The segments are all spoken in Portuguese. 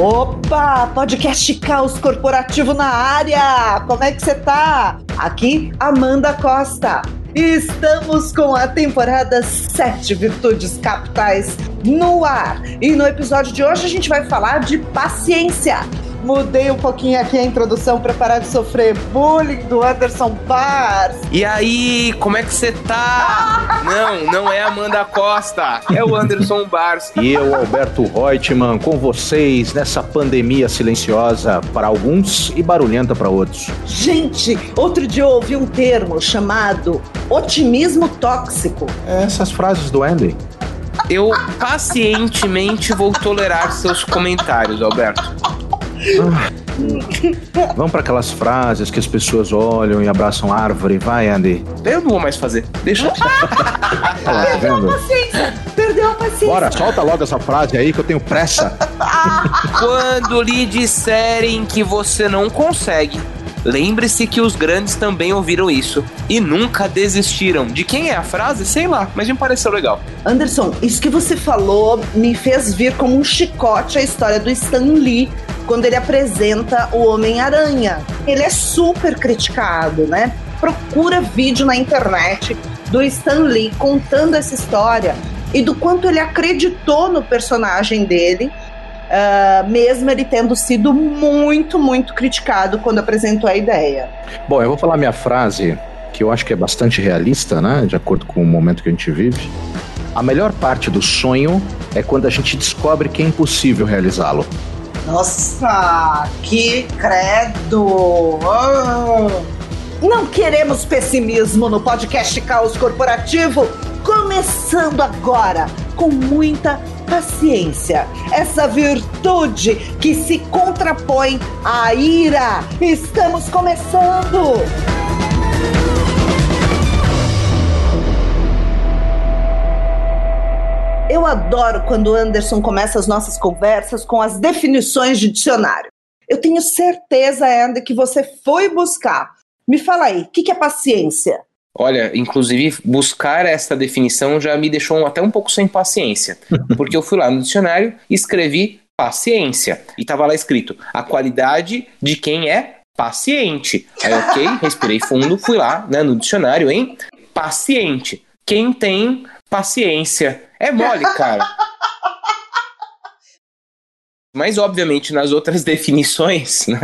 Opa, podcast Caos Corporativo na área! Como é que você tá? Aqui, Amanda Costa. Estamos com a temporada 7 Virtudes Capitais no ar. E no episódio de hoje a gente vai falar de paciência. Mudei um pouquinho aqui a introdução para parar de sofrer bullying do Anderson Bars. E aí, como é que você tá? não, não é Amanda Costa, é o Anderson Bars. E eu, Alberto Reutemann, com vocês nessa pandemia silenciosa para alguns e barulhenta para outros. Gente, outro dia eu ouvi um termo chamado otimismo tóxico. É essas frases do Andy. Eu pacientemente vou tolerar seus comentários, Alberto. Vamos para aquelas frases que as pessoas olham e abraçam árvore. Vai, Andy. Eu não vou mais fazer. Deixa eu. Tá perdeu a paciência. Perdeu a paciência. Bora, solta logo essa frase aí que eu tenho pressa. Quando lhe disserem que você não consegue, Lembre-se que os grandes também ouviram isso e nunca desistiram. De quem é a frase? Sei lá, mas me pareceu legal. Anderson, isso que você falou me fez vir como um chicote a história do Stan Lee quando ele apresenta o Homem-Aranha. Ele é super criticado, né? Procura vídeo na internet do Stan Lee contando essa história e do quanto ele acreditou no personagem dele, uh, mesmo ele tendo sido muito, muito criticado quando apresentou a ideia. Bom, eu vou falar minha frase, que eu acho que é bastante realista, né? De acordo com o momento que a gente vive. A melhor parte do sonho é quando a gente descobre que é impossível realizá-lo. Nossa, que credo! Oh. Não queremos pessimismo no podcast Caos Corporativo, começando agora com muita paciência, essa virtude que se contrapõe à ira. Estamos começando! Eu adoro quando o Anderson começa as nossas conversas com as definições de dicionário. Eu tenho certeza, Andy, que você foi buscar. Me fala aí, o que, que é paciência? Olha, inclusive, buscar essa definição já me deixou até um pouco sem paciência. Porque eu fui lá no dicionário e escrevi paciência. E estava lá escrito a qualidade de quem é paciente. Aí, ok, respirei fundo, fui lá né, no dicionário, hein? Paciente. Quem tem paciência. É mole, cara. Mas, obviamente, nas outras definições, né?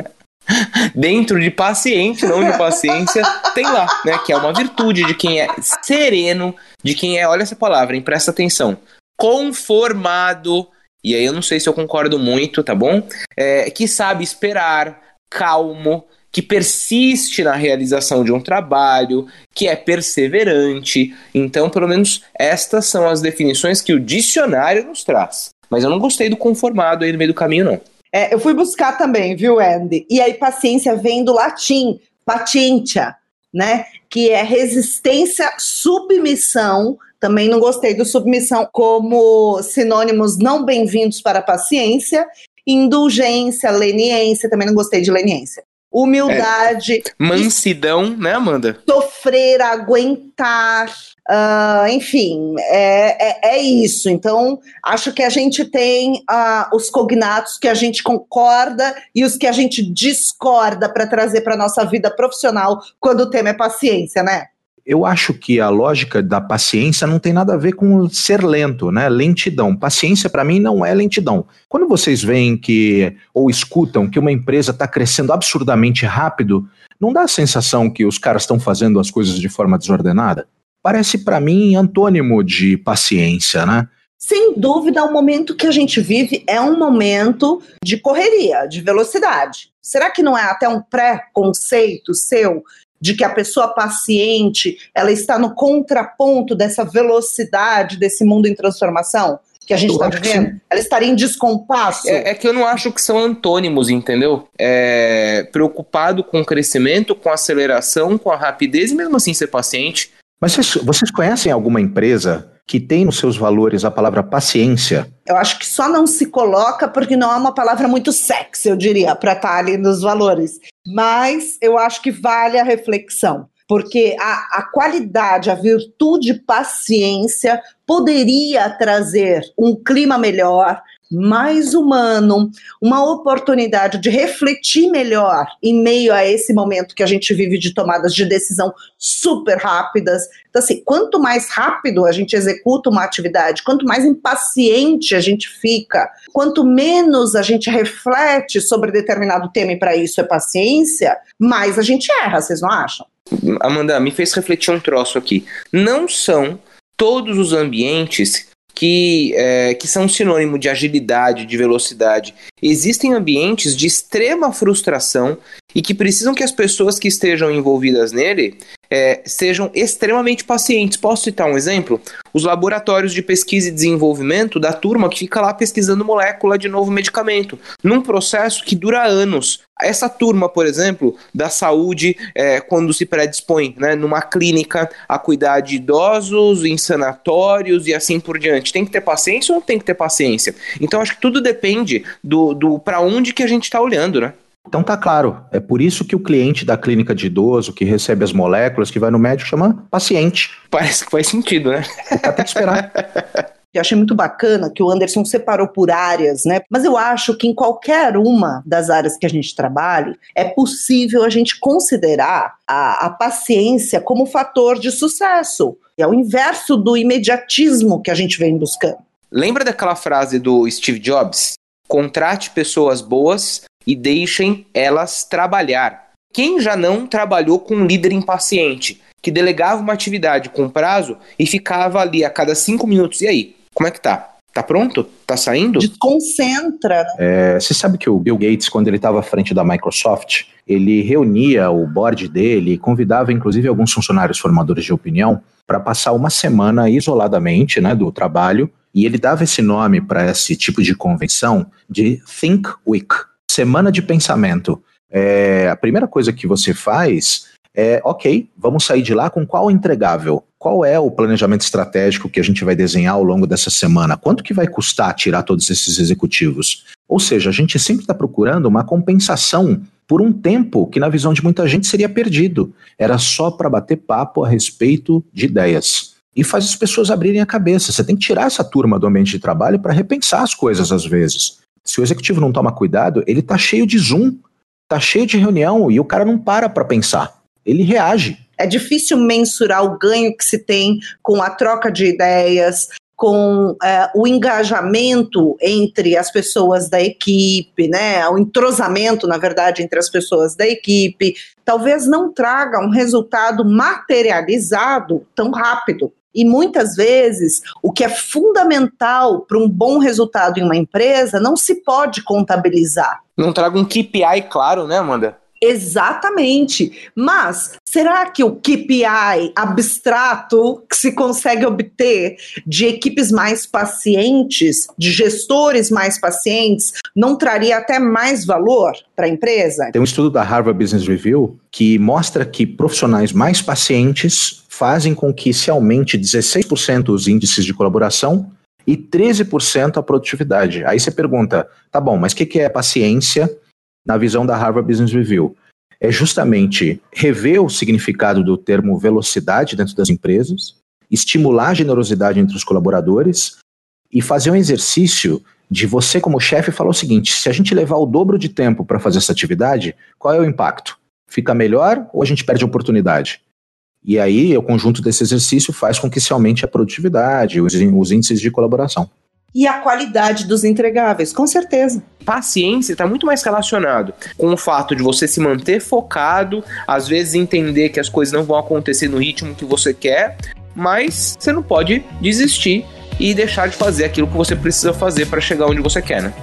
Dentro de paciente, não de paciência, tem lá, né? Que é uma virtude de quem é sereno, de quem é, olha essa palavra, hein, presta atenção, conformado, e aí eu não sei se eu concordo muito, tá bom? É, que sabe esperar, calmo, que persiste na realização de um trabalho, que é perseverante. Então, pelo menos estas são as definições que o dicionário nos traz. Mas eu não gostei do conformado aí no meio do caminho, não. É, eu fui buscar também, viu, Andy? E aí, paciência vem do latim, patientia, né? Que é resistência, submissão. Também não gostei do submissão como sinônimos não bem-vindos para a paciência. Indulgência, leniência, também não gostei de leniência humildade. É, mansidão, né, Amanda? Sofrer, aguentar. Uh, enfim, é, é, é, isso. Então, acho que a gente tem uh, os cognatos que a gente concorda e os que a gente discorda para trazer para nossa vida profissional quando o tema é paciência, né? Eu acho que a lógica da paciência não tem nada a ver com ser lento, né? Lentidão. Paciência para mim não é lentidão. Quando vocês veem que ou escutam que uma empresa está crescendo absurdamente rápido, não dá a sensação que os caras estão fazendo as coisas de forma desordenada? Parece para mim antônimo de paciência, né? Sem dúvida, o momento que a gente vive é um momento de correria, de velocidade. Será que não é até um pré-conceito seu de que a pessoa paciente ela está no contraponto dessa velocidade desse mundo em transformação que a gente está vivendo? Ela estaria em descompasso? É, é, que eu não acho que são antônimos, entendeu? É, preocupado com o crescimento, com a aceleração, com a rapidez e mesmo assim ser paciente. Mas vocês, vocês conhecem alguma empresa que tem nos seus valores a palavra paciência? Eu acho que só não se coloca porque não é uma palavra muito sexy, eu diria, para estar tá ali nos valores. Mas eu acho que vale a reflexão. porque a, a qualidade, a virtude paciência poderia trazer um clima melhor, mais humano, uma oportunidade de refletir melhor em meio a esse momento que a gente vive de tomadas de decisão super rápidas. Então, assim, quanto mais rápido a gente executa uma atividade, quanto mais impaciente a gente fica, quanto menos a gente reflete sobre determinado tema, e para isso é paciência, mais a gente erra, vocês não acham? Amanda, me fez refletir um troço aqui. Não são todos os ambientes que, é, que são sinônimo de agilidade, de velocidade. Existem ambientes de extrema frustração e que precisam que as pessoas que estejam envolvidas nele é, sejam extremamente pacientes. Posso citar um exemplo? Os laboratórios de pesquisa e desenvolvimento da turma que fica lá pesquisando molécula de novo medicamento, num processo que dura anos. Essa turma, por exemplo, da saúde, é, quando se predispõe né, numa clínica a cuidar de idosos, em sanatórios e assim por diante, tem que ter paciência ou não tem que ter paciência? Então, acho que tudo depende do, do para onde que a gente está olhando, né? Então tá claro, é por isso que o cliente da clínica de idoso que recebe as moléculas, que vai no médico, chama paciente. Parece que faz sentido, né? O cara tem que esperar. Eu achei muito bacana que o Anderson separou por áreas, né? Mas eu acho que em qualquer uma das áreas que a gente trabalhe, é possível a gente considerar a, a paciência como fator de sucesso. É o inverso do imediatismo que a gente vem buscando. Lembra daquela frase do Steve Jobs? Contrate pessoas boas e deixem elas trabalhar. Quem já não trabalhou com um líder impaciente, que delegava uma atividade com prazo e ficava ali a cada cinco minutos? E aí, como é que tá? Tá pronto? Tá saindo? Desconcentra. Né? É, você sabe que o Bill Gates, quando ele estava à frente da Microsoft, ele reunia o board dele e convidava inclusive alguns funcionários formadores de opinião para passar uma semana isoladamente né, do trabalho. E ele dava esse nome para esse tipo de convenção de Think Week, semana de pensamento. É, a primeira coisa que você faz é, ok, vamos sair de lá com qual entregável? Qual é o planejamento estratégico que a gente vai desenhar ao longo dessa semana? Quanto que vai custar tirar todos esses executivos? Ou seja, a gente sempre está procurando uma compensação por um tempo que, na visão de muita gente, seria perdido. Era só para bater papo a respeito de ideias. E faz as pessoas abrirem a cabeça. Você tem que tirar essa turma do ambiente de trabalho para repensar as coisas às vezes. Se o executivo não toma cuidado, ele tá cheio de Zoom, tá cheio de reunião e o cara não para para pensar. Ele reage. É difícil mensurar o ganho que se tem com a troca de ideias, com é, o engajamento entre as pessoas da equipe, né? O entrosamento, na verdade, entre as pessoas da equipe, talvez não traga um resultado materializado tão rápido. E muitas vezes, o que é fundamental para um bom resultado em uma empresa não se pode contabilizar. Não traga um KPI claro, né, Amanda? Exatamente. Mas será que o KPI abstrato que se consegue obter de equipes mais pacientes, de gestores mais pacientes, não traria até mais valor para a empresa? Tem um estudo da Harvard Business Review que mostra que profissionais mais pacientes fazem com que se aumente 16% os índices de colaboração e 13% a produtividade. Aí você pergunta, tá bom, mas o que, que é paciência na visão da Harvard Business Review? É justamente rever o significado do termo velocidade dentro das empresas, estimular a generosidade entre os colaboradores e fazer um exercício de você, como chefe, falar o seguinte: se a gente levar o dobro de tempo para fazer essa atividade, qual é o impacto? Fica melhor ou a gente perde a oportunidade? E aí, o conjunto desse exercício faz com que se aumente a produtividade, os, os índices de colaboração. E a qualidade dos entregáveis, com certeza. Paciência está muito mais relacionado com o fato de você se manter focado, às vezes entender que as coisas não vão acontecer no ritmo que você quer, mas você não pode desistir e deixar de fazer aquilo que você precisa fazer para chegar onde você quer, né?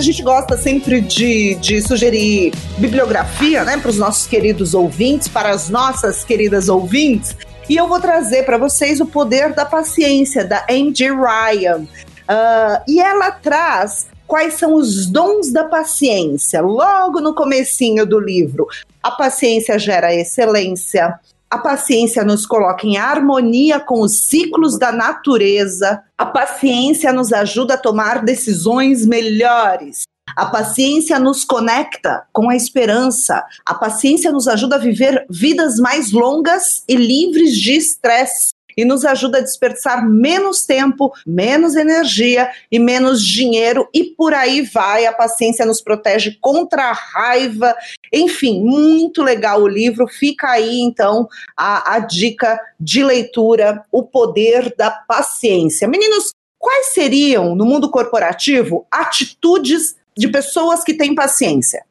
A gente gosta sempre de, de sugerir bibliografia, né, para os nossos queridos ouvintes, para as nossas queridas ouvintes. E eu vou trazer para vocês o poder da paciência, da Angie Ryan. Uh, e ela traz quais são os dons da paciência. Logo no comecinho do livro, a paciência gera excelência, a paciência nos coloca em harmonia com os ciclos da natureza. A paciência nos ajuda a tomar decisões melhores. A paciência nos conecta com a esperança. A paciência nos ajuda a viver vidas mais longas e livres de estresse e nos ajuda a desperdiçar menos tempo, menos energia e menos dinheiro e por aí vai. A paciência nos protege contra a raiva. Enfim, muito legal o livro. Fica aí então a, a dica de leitura, O Poder da Paciência. Meninos, quais seriam no mundo corporativo atitudes de pessoas que têm paciência?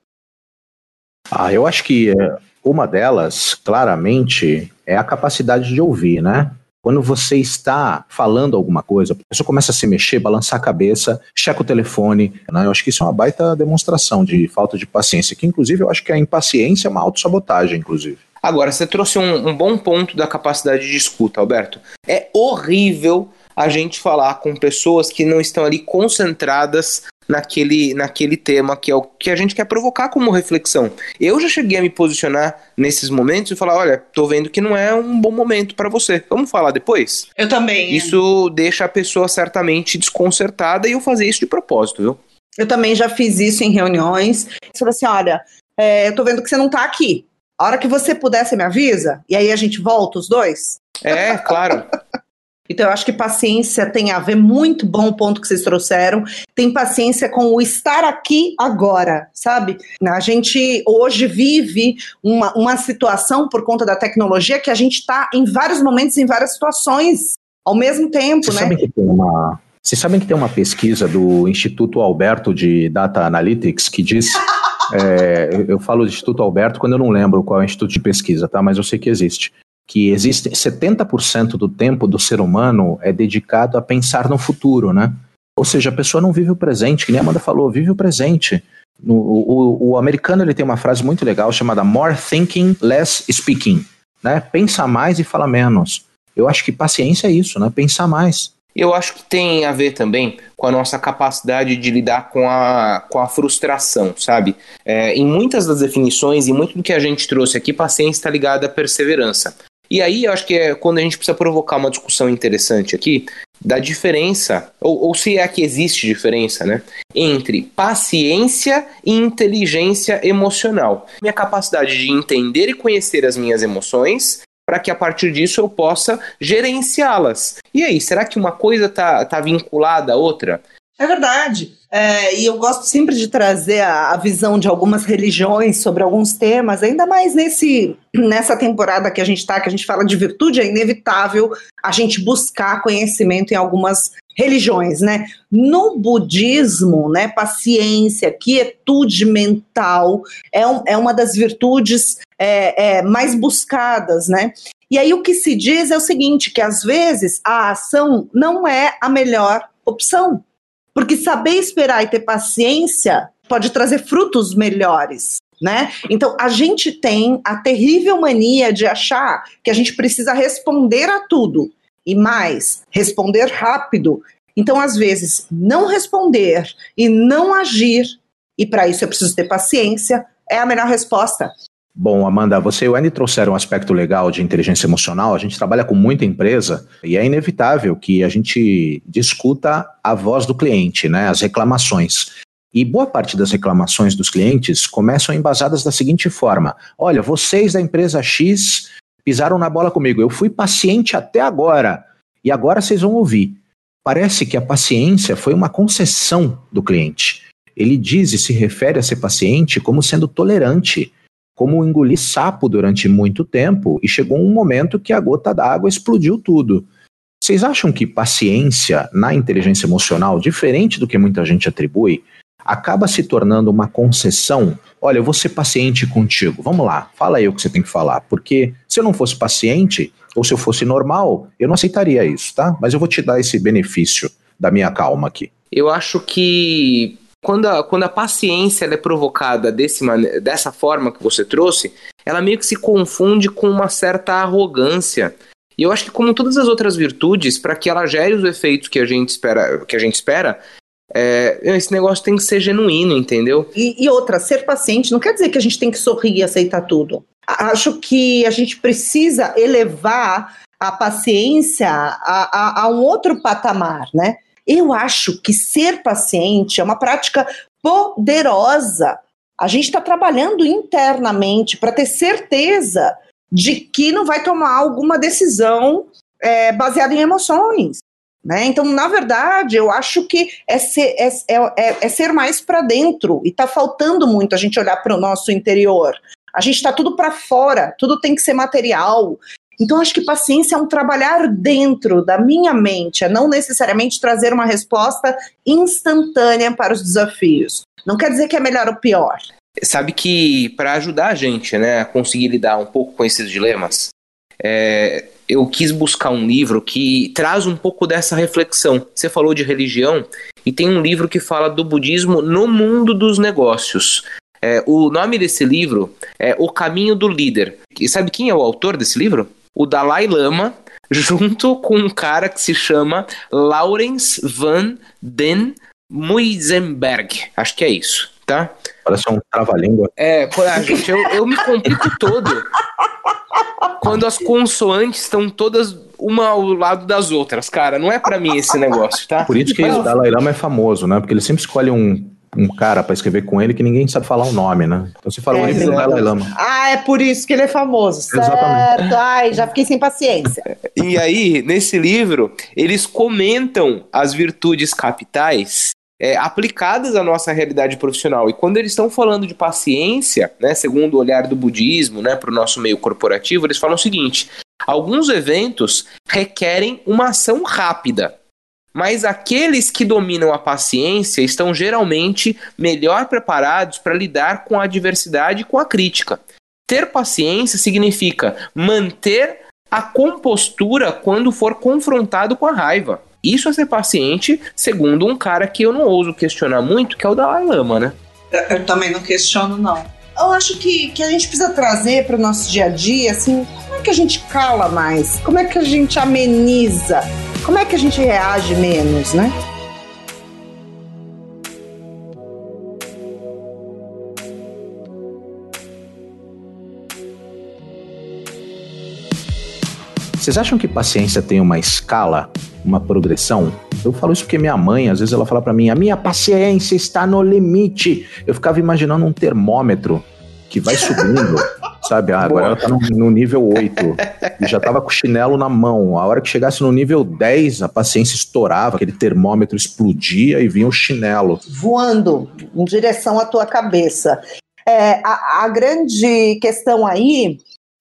Ah, eu acho que é, uma delas, claramente, é a capacidade de ouvir, né? Quando você está falando alguma coisa, a pessoa começa a se mexer, balançar a cabeça, checa o telefone. Né? Eu acho que isso é uma baita demonstração de falta de paciência, que inclusive eu acho que a impaciência é uma autossabotagem, inclusive. Agora, você trouxe um, um bom ponto da capacidade de escuta, Alberto. É horrível a gente falar com pessoas que não estão ali concentradas naquele, naquele tema que é o que a gente quer provocar como reflexão. Eu já cheguei a me posicionar nesses momentos e falar: olha, tô vendo que não é um bom momento para você. Vamos falar depois? Eu também. Isso deixa a pessoa certamente desconcertada e eu fazer isso de propósito, viu? Eu também já fiz isso em reuniões. Você falou assim: olha, é, eu tô vendo que você não tá aqui. A hora que você puder, você me avisa? E aí a gente volta os dois? É, claro. Então, eu acho que paciência tem a ver muito bom o ponto que vocês trouxeram. Tem paciência com o estar aqui agora, sabe? A gente hoje vive uma, uma situação por conta da tecnologia que a gente está em vários momentos, em várias situações ao mesmo tempo, Vocês né? Sabem que tem uma, vocês sabem que tem uma pesquisa do Instituto Alberto de Data Analytics que diz. é, eu falo do Instituto Alberto quando eu não lembro qual é o instituto de pesquisa, tá? Mas eu sei que existe que existe 70% do tempo do ser humano é dedicado a pensar no futuro, né? Ou seja, a pessoa não vive o presente, que nem a Amanda falou, vive o presente. O, o, o americano ele tem uma frase muito legal chamada more thinking, less speaking. Né? Pensa mais e fala menos. Eu acho que paciência é isso, né? Pensar mais. Eu acho que tem a ver também com a nossa capacidade de lidar com a, com a frustração, sabe? É, em muitas das definições e muito do que a gente trouxe aqui, paciência está ligada à perseverança. E aí eu acho que é quando a gente precisa provocar uma discussão interessante aqui da diferença, ou, ou se é que existe diferença, né? Entre paciência e inteligência emocional. Minha capacidade de entender e conhecer as minhas emoções para que a partir disso eu possa gerenciá-las. E aí, será que uma coisa tá, tá vinculada à outra? É verdade. É, e eu gosto sempre de trazer a, a, visão de algumas religiões sobre alguns temas, ainda mais nesse, nessa temporada que a gente está, que a gente fala de virtude, é inevitável a gente buscar conhecimento em algumas religiões, né? No budismo, né, paciência, quietude mental é, um, é uma das virtudes é, é, mais buscadas, né? E aí o que se diz é o seguinte, que às vezes a ação não é a melhor opção. Porque saber esperar e ter paciência pode trazer frutos melhores. Né? Então a gente tem a terrível mania de achar que a gente precisa responder a tudo e mais, responder rápido. Então, às vezes, não responder e não agir, e para isso eu preciso ter paciência, é a melhor resposta. Bom, Amanda, você e o Andy trouxeram um aspecto legal de inteligência emocional. A gente trabalha com muita empresa e é inevitável que a gente discuta a voz do cliente, né, as reclamações. E boa parte das reclamações dos clientes começam embasadas da seguinte forma: olha, vocês da empresa X pisaram na bola comigo, eu fui paciente até agora e agora vocês vão ouvir. Parece que a paciência foi uma concessão do cliente. Ele diz e se refere a ser paciente como sendo tolerante como engolir sapo durante muito tempo e chegou um momento que a gota d'água explodiu tudo. Vocês acham que paciência na inteligência emocional, diferente do que muita gente atribui, acaba se tornando uma concessão? Olha, eu vou ser paciente contigo. Vamos lá, fala aí o que você tem que falar. Porque se eu não fosse paciente, ou se eu fosse normal, eu não aceitaria isso, tá? Mas eu vou te dar esse benefício da minha calma aqui. Eu acho que quando a, quando a paciência é provocada desse, dessa forma que você trouxe, ela meio que se confunde com uma certa arrogância. E eu acho que, como todas as outras virtudes, para que ela gere os efeitos que a gente espera, que a gente espera é, esse negócio tem que ser genuíno, entendeu? E, e, outra, ser paciente não quer dizer que a gente tem que sorrir e aceitar tudo. Acho que a gente precisa elevar a paciência a, a, a um outro patamar, né? Eu acho que ser paciente é uma prática poderosa. A gente está trabalhando internamente para ter certeza de que não vai tomar alguma decisão é, baseada em emoções. Né? Então, na verdade, eu acho que é ser, é, é, é ser mais para dentro e está faltando muito a gente olhar para o nosso interior. A gente está tudo para fora, tudo tem que ser material. Então, acho que paciência é um trabalhar dentro da minha mente, é não necessariamente trazer uma resposta instantânea para os desafios. Não quer dizer que é melhor ou pior. Sabe que para ajudar a gente né, a conseguir lidar um pouco com esses dilemas, é, eu quis buscar um livro que traz um pouco dessa reflexão. Você falou de religião e tem um livro que fala do budismo no mundo dos negócios. É, o nome desse livro é O Caminho do Líder. E sabe quem é o autor desse livro? O Dalai Lama, junto com um cara que se chama Lawrence van den Muizenberg. Acho que é isso, tá? Parece um trava-língua. É, gente, eu, eu me complico todo quando as consoantes estão todas uma ao lado das outras, cara. Não é para mim esse negócio, tá? Por isso que o Dalai Lama é famoso, né? Porque ele sempre escolhe um um cara para escrever com ele que ninguém sabe falar o nome, né? Então você fala é, o livro do Dalai Lama. Ah, é por isso que ele é famoso, certo? Exatamente. Ai, já fiquei sem paciência. E aí, nesse livro, eles comentam as virtudes capitais é, aplicadas à nossa realidade profissional. E quando eles estão falando de paciência, né, segundo o olhar do budismo, né, para o nosso meio corporativo, eles falam o seguinte: alguns eventos requerem uma ação rápida. Mas aqueles que dominam a paciência estão geralmente melhor preparados para lidar com a adversidade e com a crítica. Ter paciência significa manter a compostura quando for confrontado com a raiva. Isso é ser paciente, segundo um cara que eu não ouso questionar muito, que é o Dalai Lama, né? Eu, também não questiono, não. Eu acho que, que a gente precisa trazer para o nosso dia a dia, assim, como é que a gente cala mais? Como é que a gente ameniza? Como é que a gente reage menos, né? Vocês acham que paciência tem uma escala, uma progressão? Eu falo isso porque minha mãe, às vezes ela fala para mim, a minha paciência está no limite. Eu ficava imaginando um termômetro que vai subindo sabe? Ah, agora ela tá no, no, nível 8 e já tava com o chinelo na mão. A hora que chegasse no nível 10, a paciência estourava, aquele termômetro explodia e vinha o chinelo. Voando em direção à tua cabeça. É, a, a grande questão aí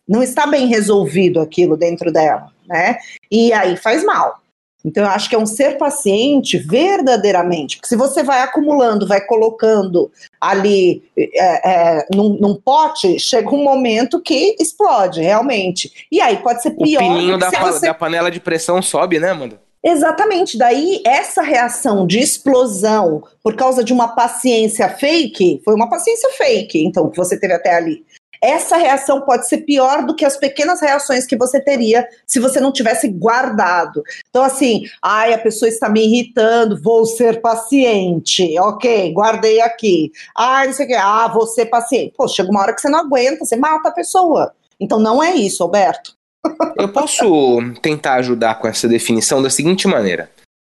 não está bem resolvido aquilo dentro dela, né? E aí faz mal. Então, eu acho que é um ser paciente verdadeiramente. Porque se você vai acumulando, vai colocando ali é, é, num, num, pote, chega um momento que explode, realmente. E aí pode ser pior. O pininho da, você... da panela de pressão sobe, né, Amanda? Exatamente. Daí, essa reação de explosão por causa de uma paciência fake, foi uma paciência fake, então, que você teve até ali essa reação pode ser pior do que as pequenas reações que você teria se você não tivesse guardado. Então, assim, ai, a pessoa está me irritando, vou ser paciente, ok, guardei aqui. Ai, não sei o que, ah, vou ser paciente. Pô, chega uma hora que você não aguenta, você mata a pessoa. Então, não é isso, Alberto. Eu posso tentar ajudar com essa definição da seguinte maneira: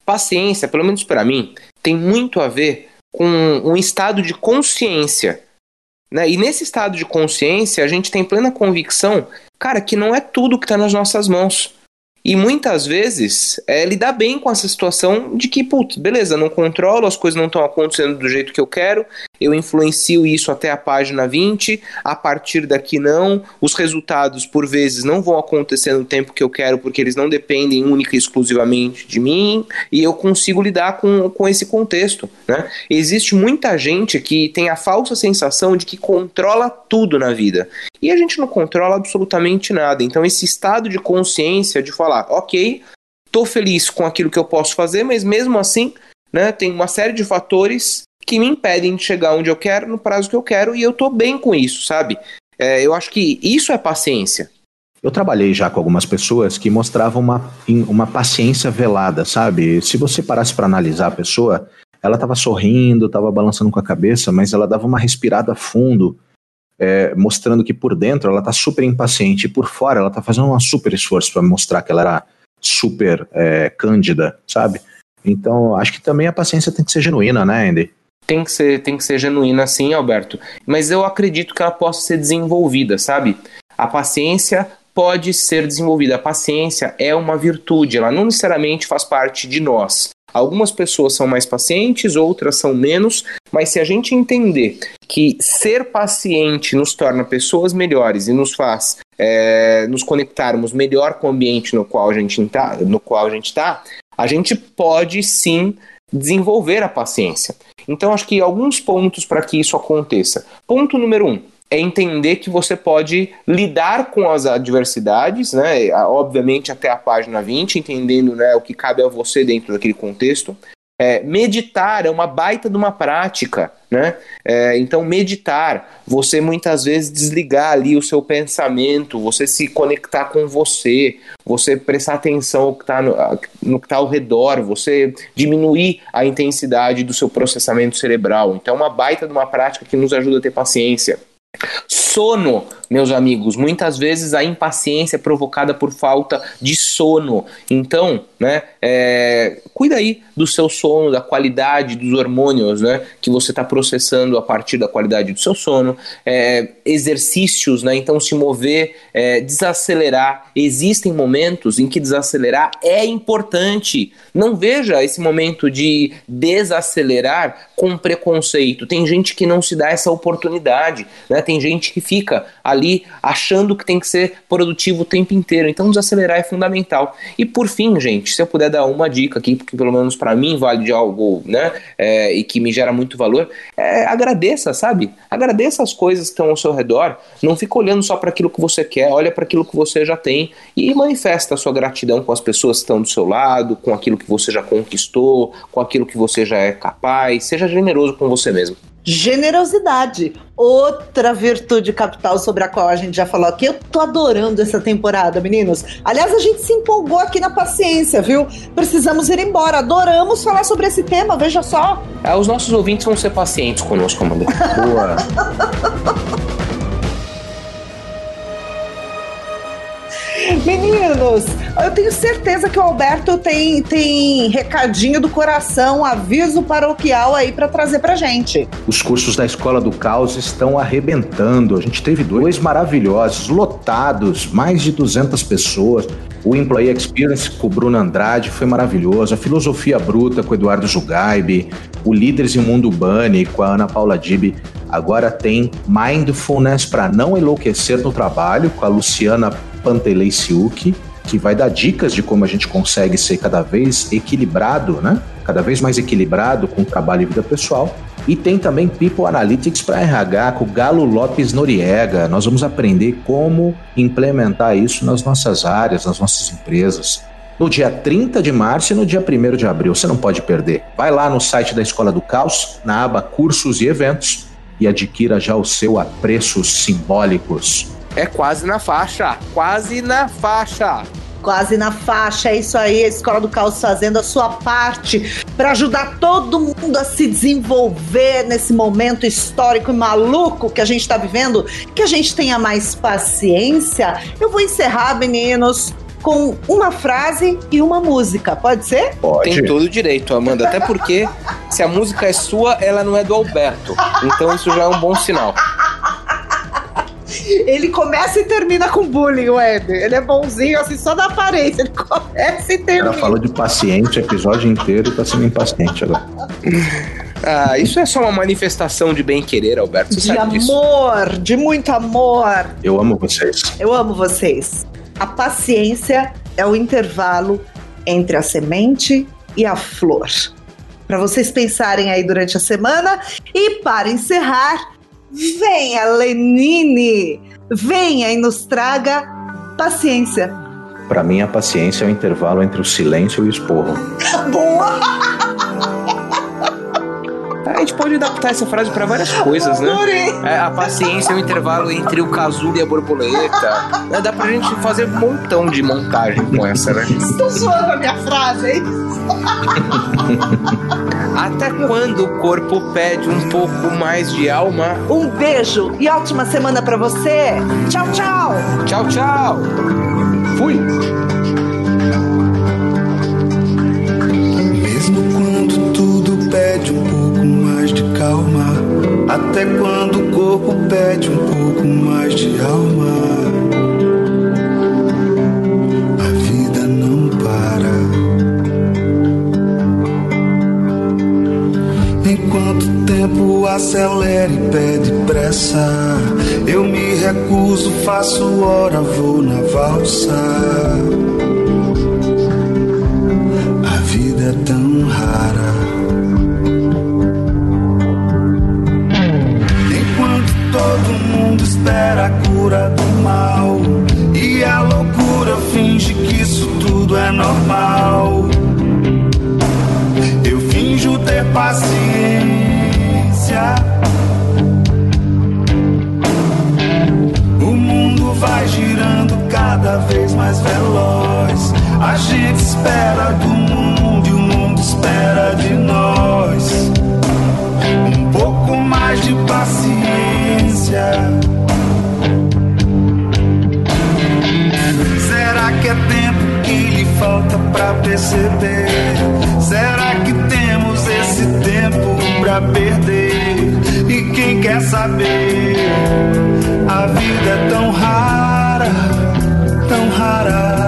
paciência, pelo menos para mim, tem muito a ver com um estado de consciência né? E nesse estado de consciência, a gente tem plena convicção, cara, que não é tudo que está nas nossas mãos. E muitas vezes é lidar bem com essa situação de que, putz, beleza, não controlo, as coisas não estão acontecendo do jeito que eu quero, eu influencio isso até a página 20, a partir daqui não, os resultados por vezes não vão acontecer no tempo que eu quero porque eles não dependem única e exclusivamente de mim, e eu consigo lidar com, com esse contexto. Né? Existe muita gente que tem a falsa sensação de que controla tudo na vida, e a gente não controla absolutamente nada. Então, esse estado de consciência de falar, ok, tô feliz com aquilo que eu posso fazer, mas mesmo assim, né, tem uma série de fatores que me impedem de chegar onde eu quero, no prazo que eu quero, e eu tô bem com isso, sabe? É, eu acho que isso é paciência. Eu trabalhei já com algumas pessoas que mostravam uma, uma paciência velada, sabe? Se você parasse para analisar a pessoa, ela estava sorrindo, estava balançando com a cabeça, mas ela dava uma respirada fundo, é, mostrando que por dentro ela está super impaciente e por fora ela está fazendo um super esforço para mostrar que ela era super é, cândida, sabe? Então acho que também a paciência tem que ser genuína, né, Andy? Tem que ser, tem que ser genuína sim, Alberto. Mas eu acredito que ela possa ser desenvolvida, sabe? A paciência pode ser desenvolvida. A paciência é uma virtude, ela não necessariamente faz parte de nós. Algumas pessoas são mais pacientes, outras são menos, mas se a gente entender que ser paciente nos torna pessoas melhores e nos faz é, nos conectarmos melhor com o ambiente no qual a gente está, no qual a gente está, a gente pode sim desenvolver a paciência. Então, acho que alguns pontos para que isso aconteça. Ponto número um é entender que você pode lidar com as adversidades, né? Obviamente até a página 20, entendendo né, o que cabe a você dentro daquele contexto. É, meditar é uma baita de uma prática, né? É, então, meditar, você muitas vezes desligar ali o seu pensamento, você se conectar com você, você prestar atenção no que está no, no que tá ao redor, você diminuir a intensidade do seu processamento cerebral. Então, é uma baita de uma prática que nos ajuda a ter paciência. Sono, meus amigos, muitas vezes a impaciência é provocada por falta de sono. Então, né, é, cuida aí do seu sono, da qualidade dos hormônios, né, que você está processando a partir da qualidade do seu sono. É, exercícios, né, então se mover, é, desacelerar. Existem momentos em que desacelerar é importante. Não veja esse momento de desacelerar com preconceito. Tem gente que não se dá essa oportunidade, né? Tem gente que fica ali achando que tem que ser produtivo o tempo inteiro. Então, desacelerar é fundamental. E por fim, gente, se eu puder dar uma dica aqui, porque pelo menos para mim vale de algo, né? É, e que me gera muito valor, é, agradeça, sabe? Agradeça as coisas que estão ao seu redor. Não fica olhando só para aquilo que você quer, olha para aquilo que você já tem e manifesta a sua gratidão com as pessoas que estão do seu lado, com aquilo que você já conquistou, com aquilo que você já é capaz. Seja generoso com você mesmo. Generosidade, outra virtude capital sobre a qual a gente já falou aqui. Eu tô adorando essa temporada, meninos. Aliás, a gente se empolgou aqui na paciência, viu? Precisamos ir embora. Adoramos falar sobre esse tema, veja só. É, os nossos ouvintes vão ser pacientes conosco, Amanda. Boa. Meninos, eu tenho certeza que o Alberto tem, tem recadinho do coração, aviso paroquial aí para trazer pra gente. Os cursos da Escola do Caos estão arrebentando. A gente teve dois maravilhosos, lotados, mais de 200 pessoas. O Employee Experience com o Bruno Andrade foi maravilhoso. A Filosofia Bruta com o Eduardo Zugaibe. O Líderes em Mundo Bunny com a Ana Paula Dib. Agora tem Mindfulness para não enlouquecer no trabalho com a Luciana Pantelei Siuk, que vai dar dicas de como a gente consegue ser cada vez equilibrado, né? Cada vez mais equilibrado com trabalho e vida pessoal. E tem também People Analytics para RH com o Galo Lopes Noriega. Nós vamos aprender como implementar isso nas nossas áreas, nas nossas empresas. No dia 30 de março e no dia 1 de abril. Você não pode perder. Vai lá no site da Escola do Caos, na aba Cursos e Eventos, e adquira já o seu a preços simbólicos. É quase na faixa, quase na faixa. Quase na faixa, é isso aí, a Escola do Caos fazendo a sua parte para ajudar todo mundo a se desenvolver nesse momento histórico e maluco que a gente está vivendo, que a gente tenha mais paciência. Eu vou encerrar, meninos, com uma frase e uma música, pode ser? Pode. Tem todo o direito, Amanda, até porque se a música é sua, ela não é do Alberto. Então isso já é um bom sinal. Ele começa e termina com bullying, o Eder. Ele é bonzinho, assim, só na aparência. Ele começa e termina. Ela falou de paciente o episódio inteiro e tá sendo impaciente agora. Ah, isso é só uma manifestação de bem-querer, Alberto. Você de amor, disso? de muito amor. Eu amo vocês. Eu amo vocês. A paciência é o intervalo entre a semente e a flor. Para vocês pensarem aí durante a semana. E para encerrar, Venha, Lenine! Venha e nos traga paciência. Para mim, a paciência é o intervalo entre o silêncio e o esporro. Boa! A gente pode adaptar essa frase para várias coisas, né? É, a paciência é o intervalo entre o casulo e a borboleta. É, dá pra gente fazer um montão de montagem com essa, né? Estou zoando a minha frase, hein? Até quando o corpo pede um pouco mais de alma? Um beijo e ótima semana para você. Tchau, tchau. Tchau, tchau. Fui. Eu me recuso, faço hora, vou na valsa. Será que temos esse tempo pra perder? E quem quer saber? A vida é tão rara, tão rara.